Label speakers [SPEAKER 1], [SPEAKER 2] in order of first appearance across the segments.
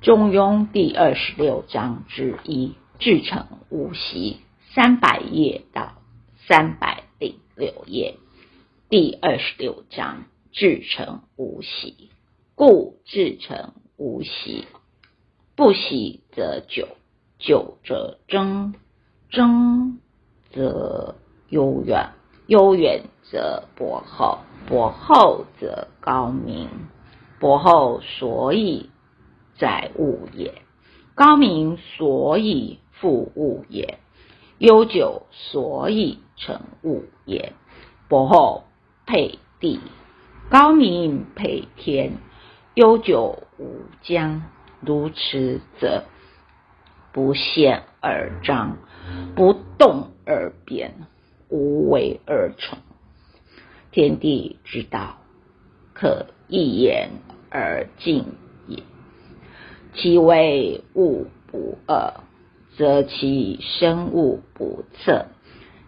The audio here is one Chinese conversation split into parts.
[SPEAKER 1] 中庸第二十六章之一，至诚无息，三百页到三百零六页。第二十六章，至诚无息，故至诚无息。不息则久，久则争，争则悠远，悠远则博厚，博厚则高明，博厚所以载物也，高明所以复物也，悠久所以成物也。博厚配地，高明配天，悠久无疆。如此者，不现而彰，不动而变，无为而成。天地之道，可一言而尽。其为物不恶，则其生物不测。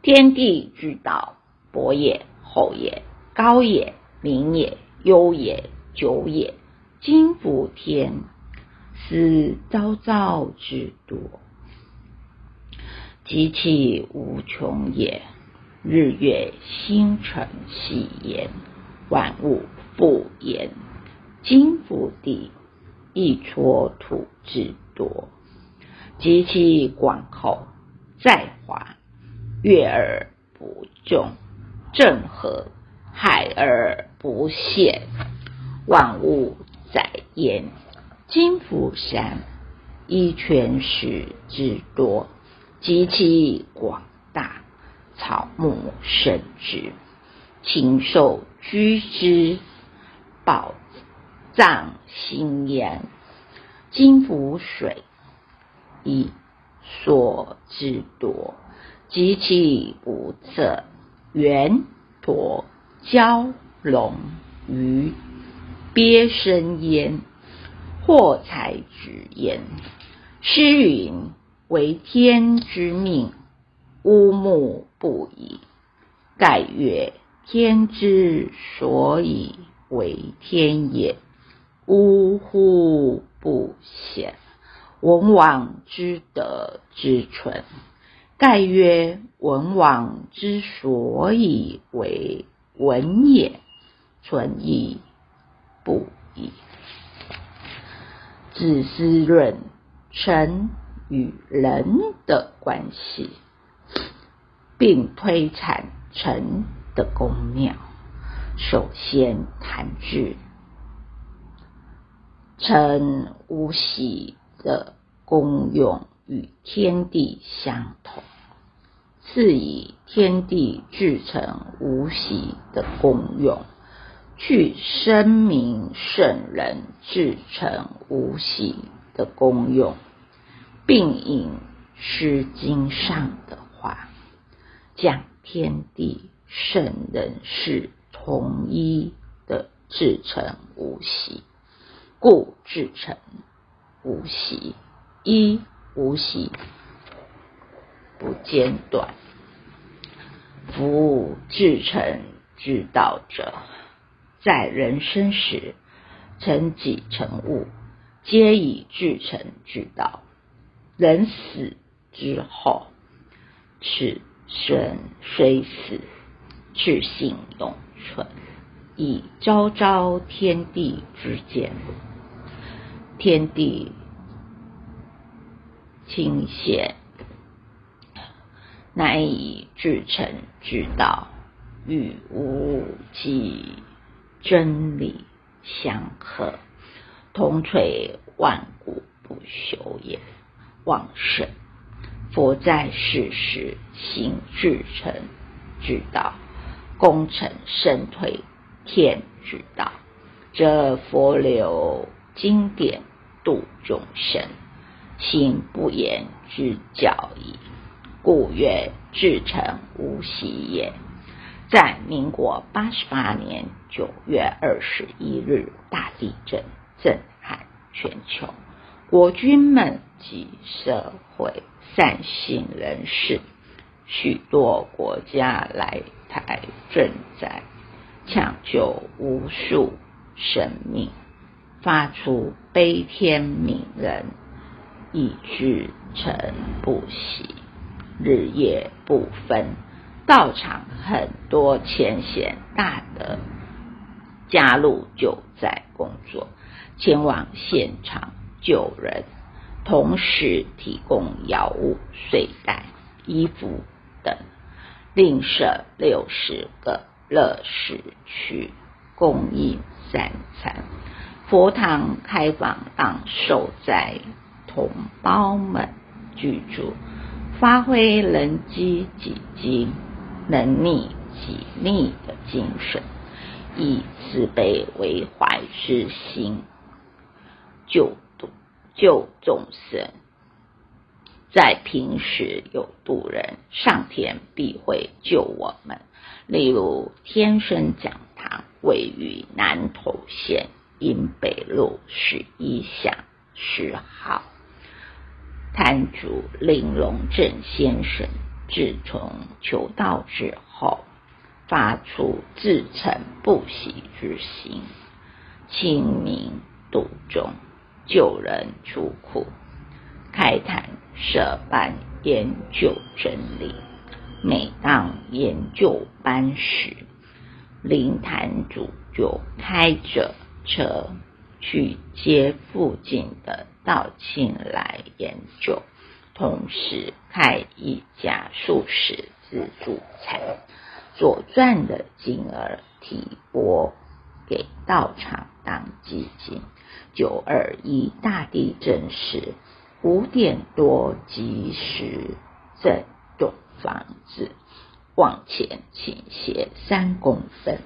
[SPEAKER 1] 天地之道，博也，厚也，高也，明也，悠也，久也，今福天。斯昭昭之多，极其无穷也。日月星辰系焉，万物复焉。今复地，一撮土之多，极其广厚，在华，悦而不众，正和，海而不泄，万物载焉。金釜山一泉石之多，极其广大，草木生之，禽兽居之，宝藏心焉。金福水以所之多，及其不测，圆驼蛟龙鱼鳖生焉。祸财之焉。诗云：“为天之命，乌木不已。”盖曰：“天之所以为天也，呜呼不显。文王之德之存。”盖曰：“文王之所以为文也，存亦不已。”子思论臣与人的关系，并推阐臣的功妙。首先谈至成无喜的功用与天地相同，是以天地至诚无喜的功用。去声明圣人至诚无喜的功用，并引《诗经》上的话，讲天地圣人是同一的至诚无喜，故至诚无息，一无息不间断，夫至诚之道者。在人生时，成己成物，皆以至诚之道；人死之后，此生虽死，至性永存，以昭昭天地之间。天地清显，乃以至诚之道，与无极。真理相合，同垂万古不朽也。往圣佛在世时行至诚之道，功成身退天之道，这佛流经典度众生，行不言之教矣。故曰至诚无息也。在民国八十八年九月二十一日，大地震震撼全球，国军们及社会善心人士，许多国家来台赈灾，抢救无数生命。发出悲天悯人，意志诚不息，日夜不分。道场很多浅显大德加入救灾工作，前往现场救人，同时提供药物、睡袋、衣服等，另设六十个乐食去供应三餐。佛堂开放让受灾同胞们居住，发挥人机己机。能力己逆的精神，以慈悲为怀之心，救度救众生。在平时有度人，上天必会救我们。例如，天生讲堂位于南投县因北路十一巷十号，摊主林荣正先生。自从求道之后，发出自诚不息之心，清明度众，救人出苦，开坛设班研究真理。每当研究班时，灵坛主就开着车去接附近的道亲来研究。同时开一家素食自助餐，左传的金儿提拨给道场当基金。九二一大地震时，五点多及时震房子往前倾斜三公分，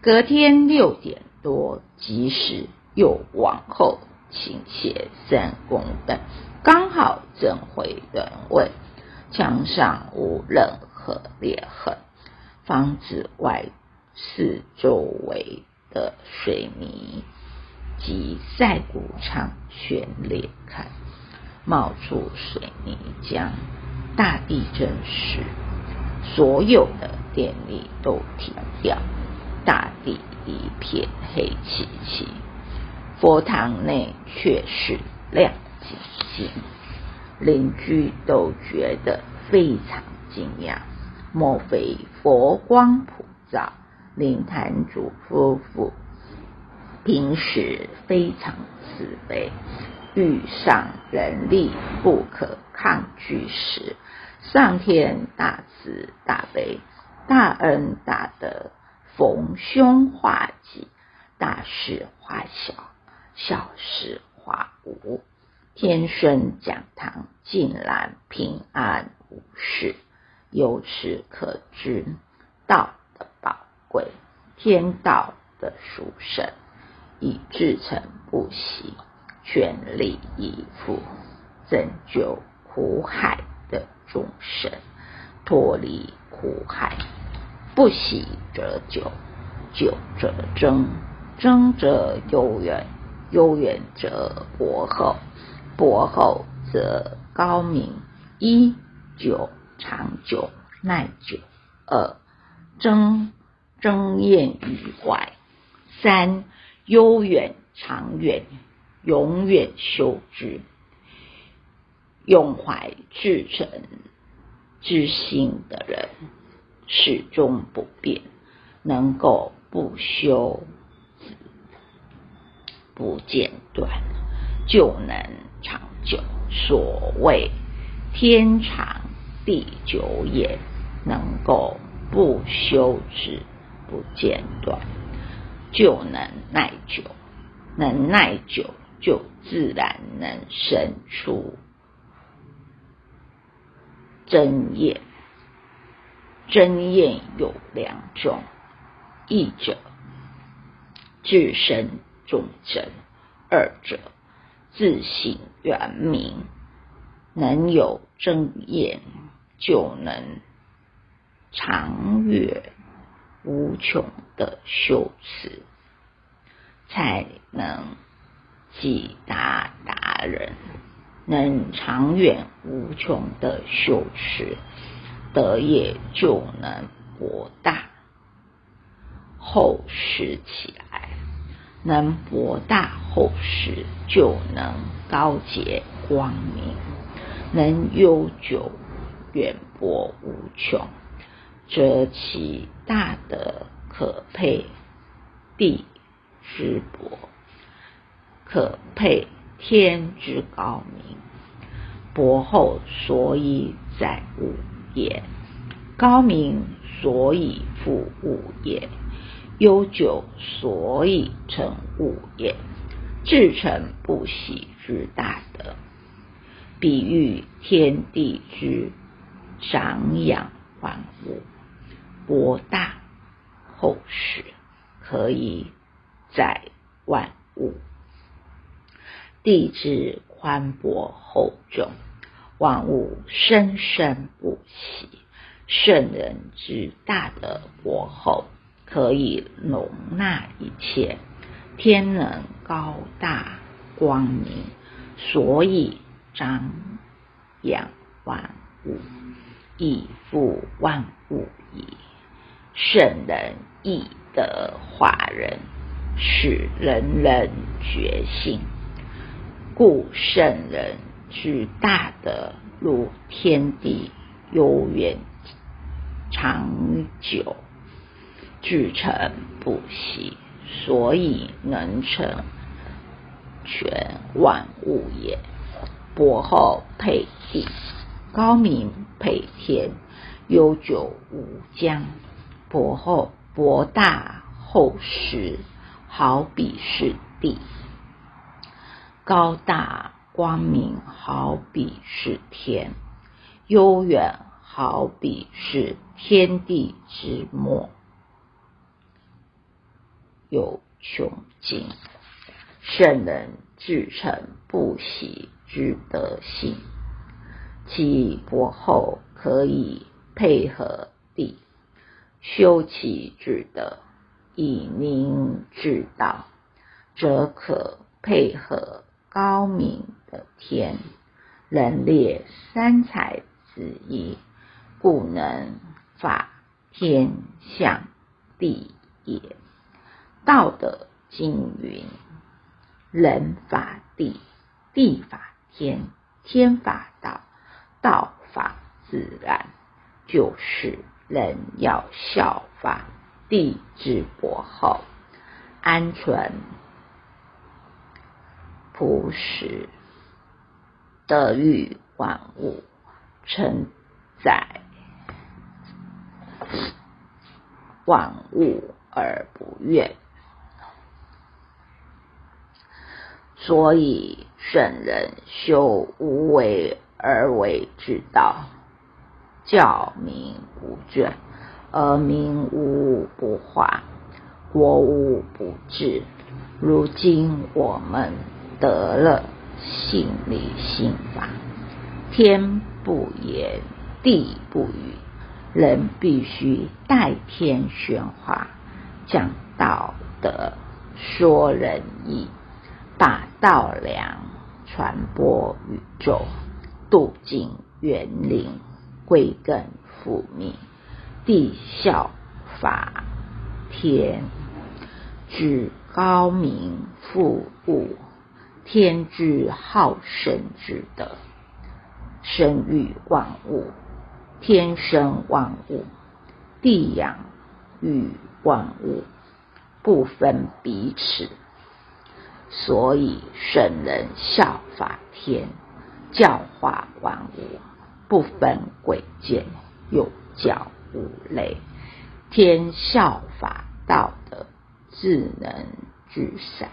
[SPEAKER 1] 隔天六点多及时又往后倾斜三公分。刚好正回原位，墙上无任何裂痕，房子外四周围的水泥及晒谷场全裂开，冒出水泥浆。大地震时，所有的电力都停掉，大地一片黑漆漆，佛堂内却是亮晶晶。邻居都觉得非常惊讶，莫非佛光普照？灵坛主夫妇平时非常慈悲，遇上人力不可抗拒时，上天大慈大悲，大恩大德，逢凶化吉，大事化小，小事化无。天顺讲堂竟然平安无事，由此可知道的宝贵，天道的殊胜，以至诚不息，全力以赴拯救苦海的众生，脱离苦海。不喜则久，久则争，争则悠远，悠远则博厚。博厚则高明，一久长久耐久，二争争艳于怀，三悠远长远，永远修之。用怀至诚之心的人，始终不变，能够不修不间断，就能。长久，所谓天长地久也，能够不休止、不间断，就能耐久。能耐久，就自然能生出真业。真业有两种：一者自身众真，二者。自性圆明，能有真言，就能长远无穷的修持，才能即达达人。能长远无穷的修持，德业就能博大厚实起来。能博大厚实，就能高洁光明；能悠久远博无穷，则其大德可佩地之博，可佩天之高明。博厚所以载物也，高明所以覆物也，悠久所以成物也。至诚不息之大德，比喻天地之长养万物，博大厚实，可以载万物。地之宽博厚重，万物生生不息。圣人之大德博厚，可以容纳一切。天能高大光明，所以张扬万物，以复万物矣。圣人亦得化人，使人人觉醒。故圣人之大德，如天地悠远长久，至诚不息，所以能成全万物也。博厚配地，高明配天，悠久无疆。博厚博大厚实，好比是地。高大光明，好比是天；悠远，好比是天地之末；有穷尽，圣人至诚不喜之德性，其博厚可以配合地，修其至德，以明至道，则可配合。高明的天，人列三才之一，故能法天象地也。道德经云：人法地，地法天，天法道，道法自然。就是人要效法地之博厚，安存。朴实，德欲万物，承载万物而不怨。所以圣人修无为而为之道，教民无倦，而民无不化，国无不治。如今我们。得了心理心法，天不言，地不语，人必须代天宣化，讲道德，说仁义，把道良传播宇宙，度尽园林，归根复命，地效法天，举高明复物。天之好生之德，生育万物，天生万物，地养育万物，不分彼此。所以圣人效法天，教化万物，不分贵贱，有教无类。天效法道德，智能聚散。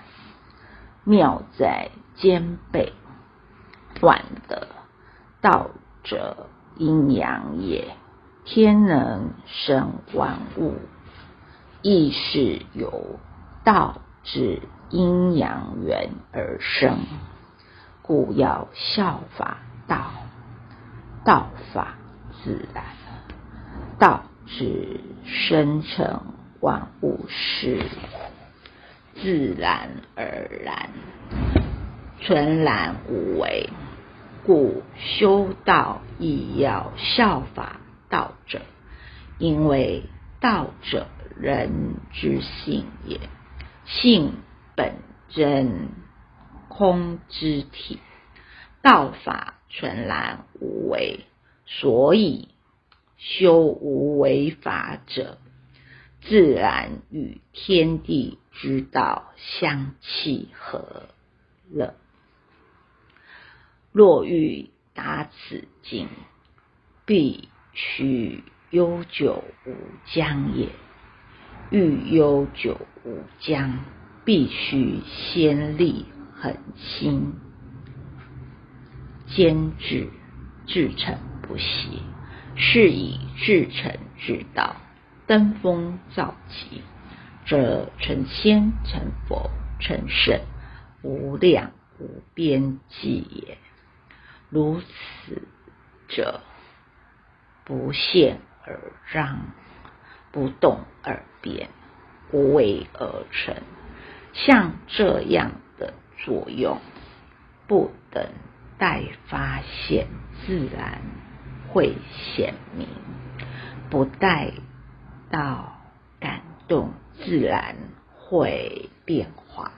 [SPEAKER 1] 妙在兼备，万德道者阴阳也。天能生万物，亦是由道之阴阳元而生，故要效法道。道法自然，道之生成万物事。自然而然，纯然无为，故修道亦要效法道者，因为道者人之性也，性本真空之体，道法纯然无为，所以修无为法者，自然与天地知道相契合了。若欲达此境，必须悠久无疆也。欲悠久无疆，必须先立恒心，坚持至诚不息。是以至诚之道，登峰造极，则成仙成佛成圣，无量无边际也。如此者，不现而彰。不动而变，无为而成，像这样的作用，不等待发现，自然会显明；不待到感动，自然会变化。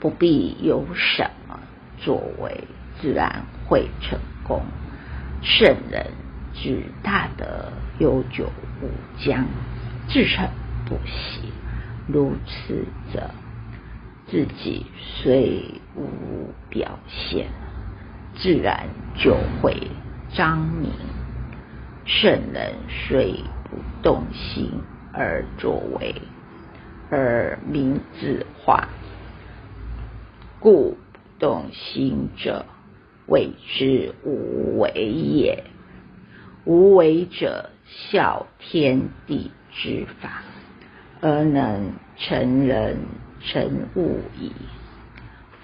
[SPEAKER 1] 不必有什么作为，自然会成功。圣人。指大德悠久无疆，至诚不息。如此者，自己虽无表现，自然就会彰明。圣人虽不动心而作为，而名自化，故动心者，谓之无为也。无为者，效天地之法，而能成人成物矣。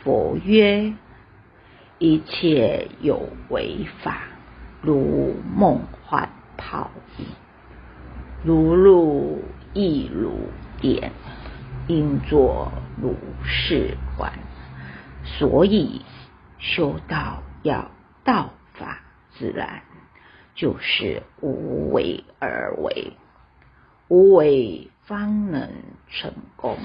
[SPEAKER 1] 佛曰：一切有为法，如梦幻泡影，如入亦如电，应作如是观。所以修道要道法自然。就是无为而为，无为方能成功。